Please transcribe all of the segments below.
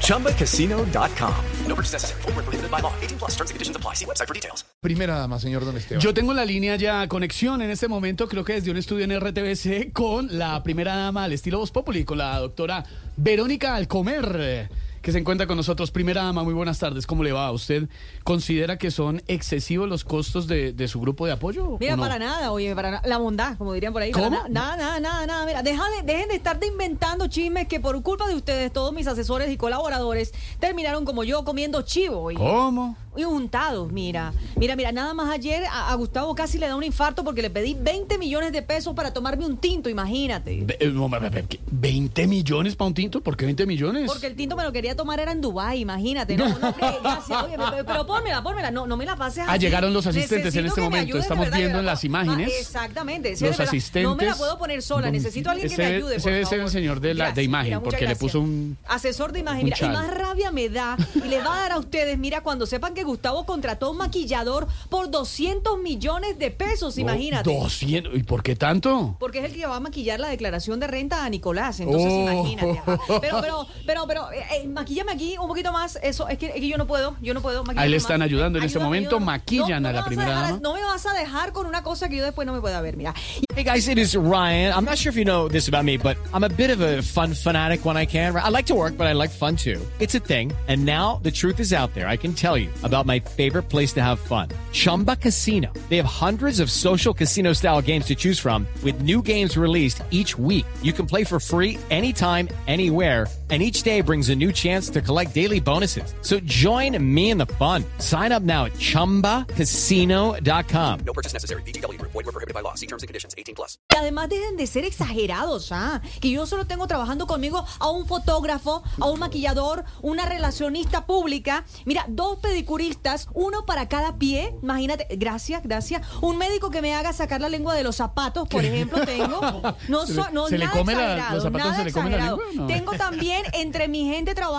ChumbaCasino.com. No purchase necessary. Void where prohibited by law. 18 plus terms and conditions apply. See website for details. Primera dama, señor Don Esteban. Yo tengo la línea ya conexión en este momento, creo que desde un estudio en RTBC con la primera dama al estilo Voz Populi, con la doctora Verónica Alcomer, que se encuentra con nosotros. Primera dama, muy buenas tardes, ¿cómo le va? ¿Usted considera que son excesivos los costos de, de su grupo de apoyo? Mira, no? para nada, oye, para la bondad, como dirían por ahí. para ¿Cómo? na- Nada, nada, nada, nada. Mira, deja de- dejen de estar de inventando chismes que por culpa de ustedes, todos mis asesores y colaboradores terminaron como yo comiendo chivo. oye. ¿Cómo? Y untados, mira. Mira, mira, nada más ayer a, a Gustavo casi le da un infarto porque le pedí 20 millones de pesos para tomarme un tinto, imagínate. Ve- eh. ¿20 millones para un tinto? ¿Por qué 20 millones? Porque el tinto me lo quería tomar era en Dubái, imagínate. No, no, eh, gracias. Oye, pero, pero pónmela, pónmela. No, no me la pases Ah, así. llegaron los asistentes en este que me momento. ayudes, de Estamos verdad, de viendo en verdad. las imágenes. Ah, exactamente. sí, los verdad. asistentes. No me la puedo poner sola. Necesito a alguien que me ayude, ese por debe ser el favor. señor de la- de Gracias, imagen, muchas porque le puso un- Asesor de imagen. un Mira, y chal. más rabia me da y le va a dar a ustedes, mira, cuando sepan que Gustavo contrató un maquillador por 200 millones de pesos, imagínate. 200. ¿Y por qué tanto? Porque es el que va a maquillar la declaración de renta a Nicolás. Entonces, Oh. imagínate. ajá. Pero, pero, pero, pero, eh, eh, maquíllame aquí un poquito más. Eso, es que, es que yo no puedo, yo no puedo. Ahí le más. están ayudando en este momento, ayúdame. maquillan No, a la me vas primera dejar- dama. No me vas a dejar con una cosa que yo después no me pueda ver. Mira, Hey guys, it is Ryan. I'm not sure if you know this about me, but I'm a bit of a fun fanatic when I can. I like to work, but I like fun too. It's a thing. And now the truth is out there. I can tell you about my favorite place to have fun. Chumba Casino. They have hundreds of social casino style games to choose from with new games released each week. You can play for free anytime, anywhere. And each day brings a new chance to collect daily bonuses. So join me in the fun. Sign up now at chumbacasino.com. No purchase necessary. Group. Void where prohibited by law. See terms and conditions. 18 plus. y además dejen de ser exagerados, ¿ah? Que yo solo tengo trabajando conmigo a un fotógrafo, a un maquillador, una relacionista pública. Mira, dos pedicuristas, uno para cada pie. Imagínate, gracias, gracias. Un médico que me haga sacar la lengua de los zapatos, por ejemplo, tengo. No, ¿Se so- le- no se le nada come la- exagerado, los zapatos nada se le come la exagerado. lengua, no? Tengo también entre mi gente trabajando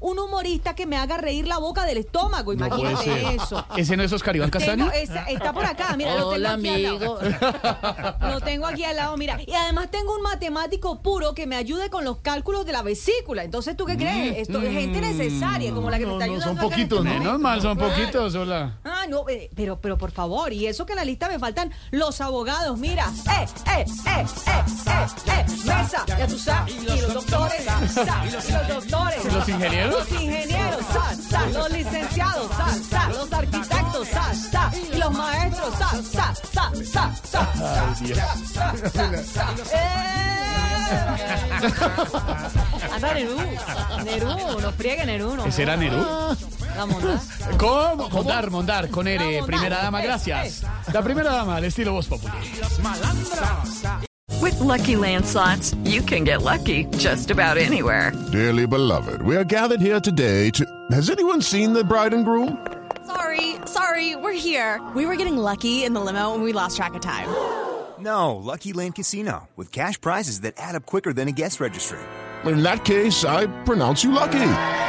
un humorista que me haga reír la boca del estómago. No puede Imagínate ser. eso. ¿Ese no es Oscar Iván Castaño? Tengo- está, está por acá, mira, lo tengo aquí al lado. Lo tengo aquí al lado, mira. Y además tengo un matemático puro que me ayude con los cálculos de la vesícula. Entonces, ¿tú qué crees? Esto es gente necesaria, como la que me está no, ayudando. son poquitos, este ¿no? momento. Menos mal, son poquitos, hola. Ah, no, eh, pero, pero por favor, y eso que en la lista me faltan los abogados, mira, eh, eh, eh, eh, eh, eh, mesa, ya tú sabes, y los doctores, sa, y los doctores, ¿Los ingenieros? los ingenieros, sa, sa, los licenciados, sa, sa, los arquitectos, sa, sa, y los maestros, sa, sa, sa, sa, sa, sa, sa, sa, eh. Anda, Nerú, Nerú, no friegue Nerú, no. ¿Ese era Nerú? La monda. ¿Cómo? Mondar, Mondar, con R. Primera dama, gracias. La primera dama, al estilo Voz Populi. With Lucky Land slots, you can get lucky just about anywhere. Dearly beloved, we are gathered here today to. Has anyone seen the bride and groom? Sorry, sorry, we're here. We were getting lucky in the limo and we lost track of time. No, Lucky Land Casino, with cash prizes that add up quicker than a guest registry. In that case, I pronounce you lucky.